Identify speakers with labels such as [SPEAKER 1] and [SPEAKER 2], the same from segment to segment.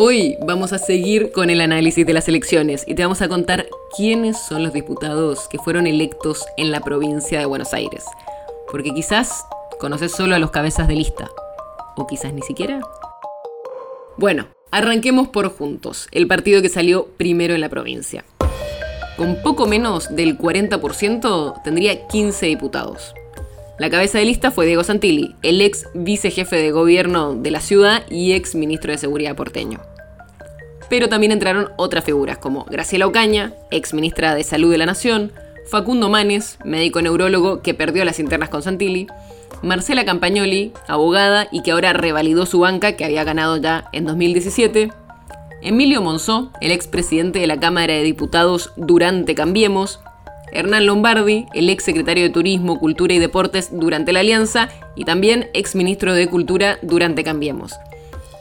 [SPEAKER 1] Hoy vamos a seguir con el análisis de las elecciones y te vamos a contar quiénes son los diputados que fueron electos en la provincia de Buenos Aires. Porque quizás conoces solo a los cabezas de lista, o quizás ni siquiera. Bueno, arranquemos por Juntos, el partido que salió primero en la provincia. Con poco menos del 40% tendría 15 diputados. La cabeza de lista fue Diego Santilli, el ex vicejefe de gobierno de la ciudad y ex ministro de Seguridad porteño. Pero también entraron otras figuras como Graciela Ocaña, ex ministra de Salud de la Nación, Facundo Manes, médico neurólogo que perdió las internas con Santilli, Marcela Campagnoli, abogada y que ahora revalidó su banca que había ganado ya en 2017, Emilio Monzó, el ex presidente de la Cámara de Diputados durante Cambiemos, Hernán Lombardi, el ex secretario de Turismo, Cultura y Deportes durante la Alianza y también ex ministro de Cultura durante Cambiemos.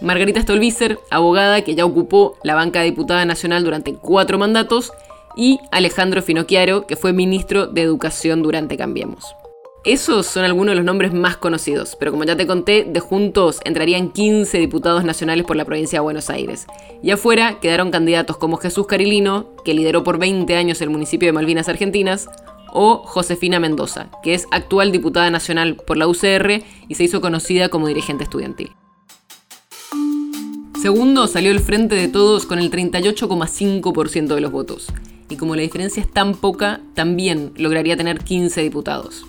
[SPEAKER 1] Margarita Stolbizer, abogada que ya ocupó la banca de diputada nacional durante cuatro mandatos, y Alejandro Finocchiaro, que fue ministro de Educación durante Cambiemos. Esos son algunos de los nombres más conocidos, pero como ya te conté, de juntos entrarían 15 diputados nacionales por la provincia de Buenos Aires. Y afuera quedaron candidatos como Jesús Carilino, que lideró por 20 años el municipio de Malvinas Argentinas, o Josefina Mendoza, que es actual diputada nacional por la UCR y se hizo conocida como dirigente estudiantil. Segundo salió el Frente de Todos con el 38,5% de los votos. Y como la diferencia es tan poca, también lograría tener 15 diputados.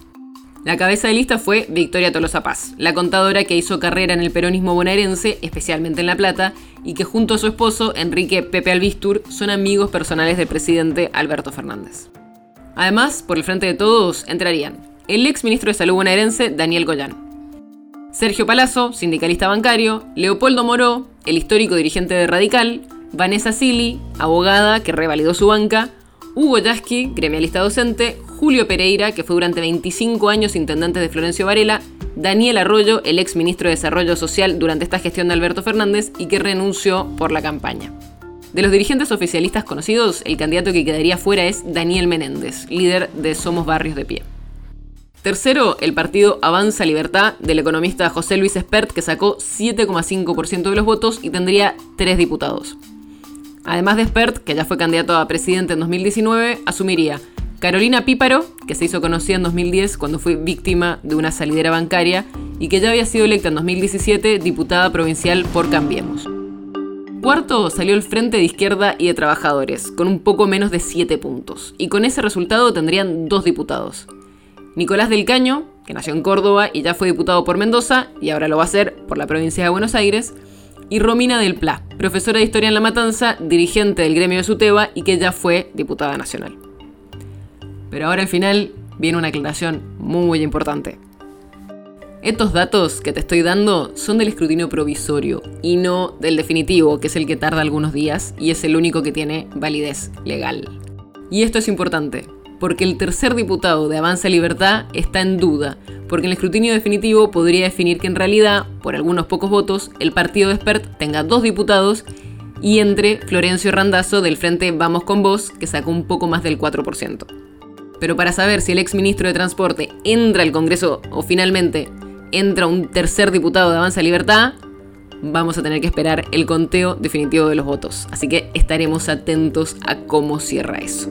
[SPEAKER 1] La cabeza de lista fue Victoria Tolosa Paz, la contadora que hizo carrera en el peronismo bonaerense, especialmente en La Plata, y que junto a su esposo, Enrique Pepe Albistur, son amigos personales del presidente Alberto Fernández. Además, por el frente de todos entrarían el ex ministro de Salud bonaerense, Daniel Goyán, Sergio Palazzo, sindicalista bancario, Leopoldo Moró, el histórico dirigente de Radical, Vanessa Sili, abogada que revalidó su banca, Hugo Yasky, gremialista docente, Julio Pereira, que fue durante 25 años intendente de Florencio Varela, Daniel Arroyo, el ex ministro de Desarrollo Social durante esta gestión de Alberto Fernández y que renunció por la campaña. De los dirigentes oficialistas conocidos, el candidato que quedaría fuera es Daniel Menéndez, líder de Somos Barrios de Pie. Tercero, el partido Avanza Libertad del economista José Luis Espert, que sacó 7,5% de los votos y tendría tres diputados. Además de Spert, que ya fue candidato a presidente en 2019, asumiría Carolina Píparo, que se hizo conocida en 2010 cuando fue víctima de una salidera bancaria y que ya había sido electa en 2017 diputada provincial por Cambiemos. Cuarto salió el Frente de Izquierda y de Trabajadores, con un poco menos de 7 puntos, y con ese resultado tendrían dos diputados. Nicolás del Caño, que nació en Córdoba y ya fue diputado por Mendoza, y ahora lo va a ser por la provincia de Buenos Aires, y Romina del Pla, profesora de Historia en La Matanza, dirigente del gremio de Suteba y que ya fue diputada nacional. Pero ahora al final viene una aclaración muy importante. Estos datos que te estoy dando son del escrutinio provisorio y no del definitivo, que es el que tarda algunos días y es el único que tiene validez legal. Y esto es importante, porque el tercer diputado de Avanza Libertad está en duda, porque el escrutinio definitivo podría definir que en realidad, por algunos pocos votos, el partido de Spert tenga dos diputados y entre Florencio Randazzo del Frente Vamos con Vos, que sacó un poco más del 4%. Pero para saber si el ex ministro de Transporte entra al Congreso o finalmente entra un tercer diputado de Avanza Libertad, vamos a tener que esperar el conteo definitivo de los votos. Así que estaremos atentos a cómo cierra eso.